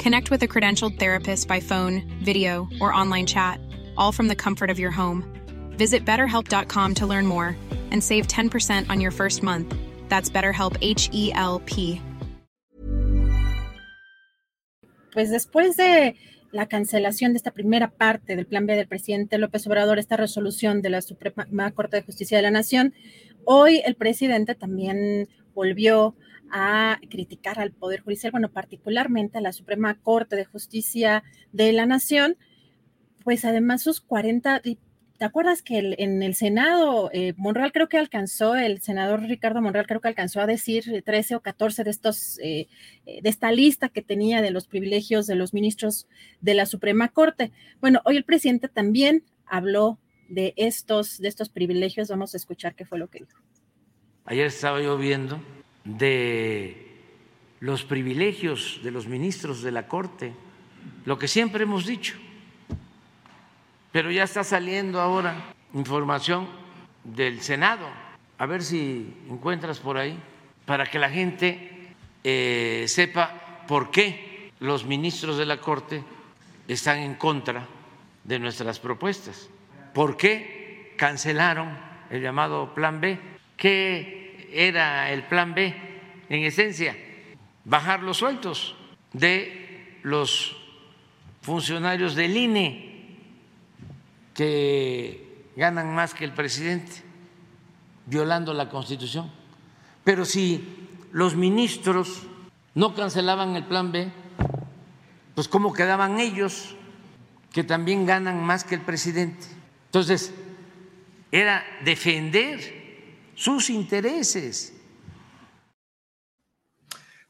Connect with a credentialed therapist by phone, video, or online chat, all from the comfort of your home. Visit betterhelp.com to learn more and save 10% on your first month. That's BetterHelp H E L P. Pues después de la cancelación de esta primera parte del plan B del presidente López Obrador, esta resolución de la Suprema Corte de Justicia de la Nación, hoy el presidente también volvió a criticar al Poder Judicial, bueno, particularmente a la Suprema Corte de Justicia de la Nación, pues además sus 40 ¿Te acuerdas que en el Senado, eh, Monreal creo que alcanzó, el senador Ricardo Monreal creo que alcanzó a decir 13 o 14 de estos, eh, eh, de esta lista que tenía de los privilegios de los ministros de la Suprema Corte? Bueno, hoy el presidente también habló de estos, de estos privilegios. Vamos a escuchar qué fue lo que dijo. Ayer estaba yo viendo de los privilegios de los ministros de la Corte, lo que siempre hemos dicho pero ya está saliendo ahora información del Senado. A ver si encuentras por ahí para que la gente eh, sepa por qué los ministros de la Corte están en contra de nuestras propuestas. ¿Por qué cancelaron el llamado Plan B? ¿Qué era el Plan B? En esencia, bajar los sueldos de los funcionarios del INE que ganan más que el presidente, violando la Constitución. Pero si los ministros no cancelaban el plan B, pues ¿cómo quedaban ellos que también ganan más que el presidente? Entonces, era defender sus intereses.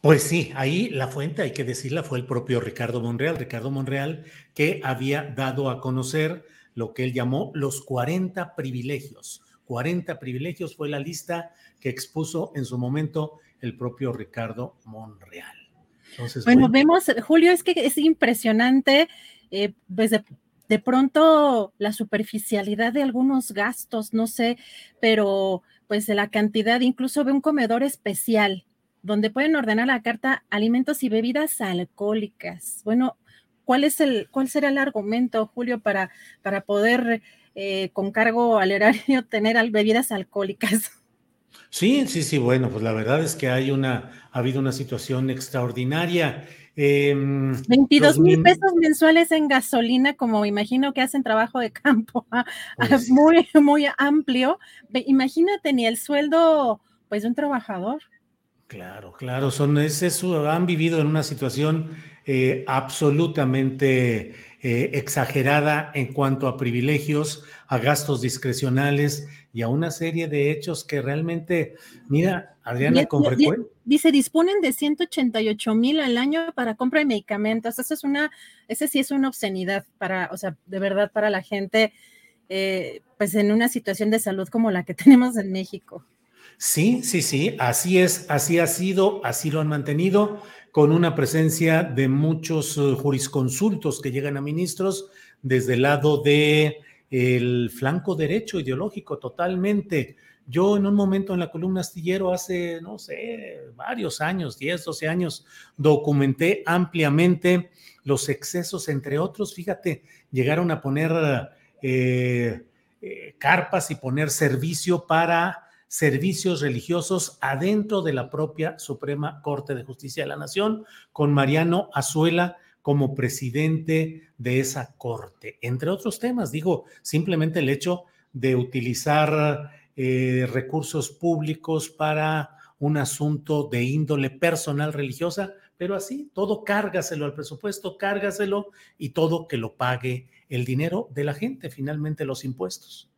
Pues sí, ahí la fuente, hay que decirla, fue el propio Ricardo Monreal, Ricardo Monreal, que había dado a conocer lo que él llamó los 40 privilegios. 40 privilegios fue la lista que expuso en su momento el propio Ricardo Monreal. bueno, vemos, Julio, es que es impresionante, eh, pues de, pronto la superficialidad de algunos gastos, no sé, pero pues de la cantidad, incluso ve un comedor especial donde pueden ordenar la carta alimentos y bebidas alcohólicas. Bueno, ¿Cuál, es el, cuál será el argumento, Julio, para, para poder eh, con cargo al erario tener bebidas alcohólicas? Sí, sí, sí, bueno, pues la verdad es que hay una, ha habido una situación extraordinaria. 22 em, mil pesos mensuales en gasolina, como imagino que hacen trabajo de campo, ah, pues muy, muy amplio. Imagínate ni el sueldo, pues, de un trabajador. Claro, claro, son, es eso, han vivido en una situación eh, absolutamente eh, exagerada en cuanto a privilegios, a gastos discrecionales y a una serie de hechos que realmente, mira, Adriana, con frecuencia. Dice, disponen de 188 mil al año para compra de medicamentos. Eso es una, ese sí es una obscenidad para, o sea, de verdad para la gente, eh, pues en una situación de salud como la que tenemos en México. Sí, sí, sí, así es, así ha sido, así lo han mantenido con una presencia de muchos eh, jurisconsultos que llegan a ministros desde el lado de el flanco derecho ideológico totalmente. Yo en un momento en la columna astillero hace, no sé, varios años, 10, 12 años, documenté ampliamente los excesos, entre otros, fíjate, llegaron a poner eh, eh, carpas y poner servicio para servicios religiosos adentro de la propia Suprema Corte de Justicia de la Nación, con Mariano Azuela como presidente de esa corte, entre otros temas. Digo, simplemente el hecho de utilizar eh, recursos públicos para un asunto de índole personal religiosa, pero así, todo cárgaselo al presupuesto, cárgaselo y todo que lo pague el dinero de la gente, finalmente los impuestos.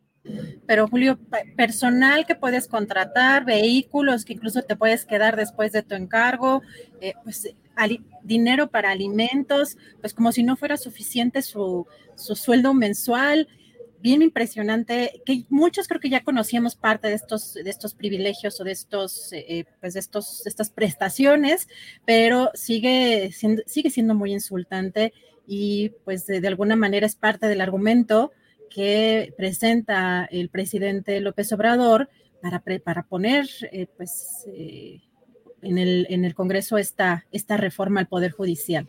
Pero Julio, personal que puedes contratar, vehículos que incluso te puedes quedar después de tu encargo, eh, pues dinero para alimentos, pues como si no fuera suficiente su, su sueldo mensual. Bien impresionante, que muchos creo que ya conocíamos parte de estos, de estos privilegios o de estos, eh, pues de estos, estas prestaciones, pero sigue siendo, sigue siendo muy insultante y pues de, alguna manera es parte del argumento que presenta el presidente López Obrador para, para poner eh, pues eh, en, el, en el Congreso esta, esta reforma al Poder Judicial.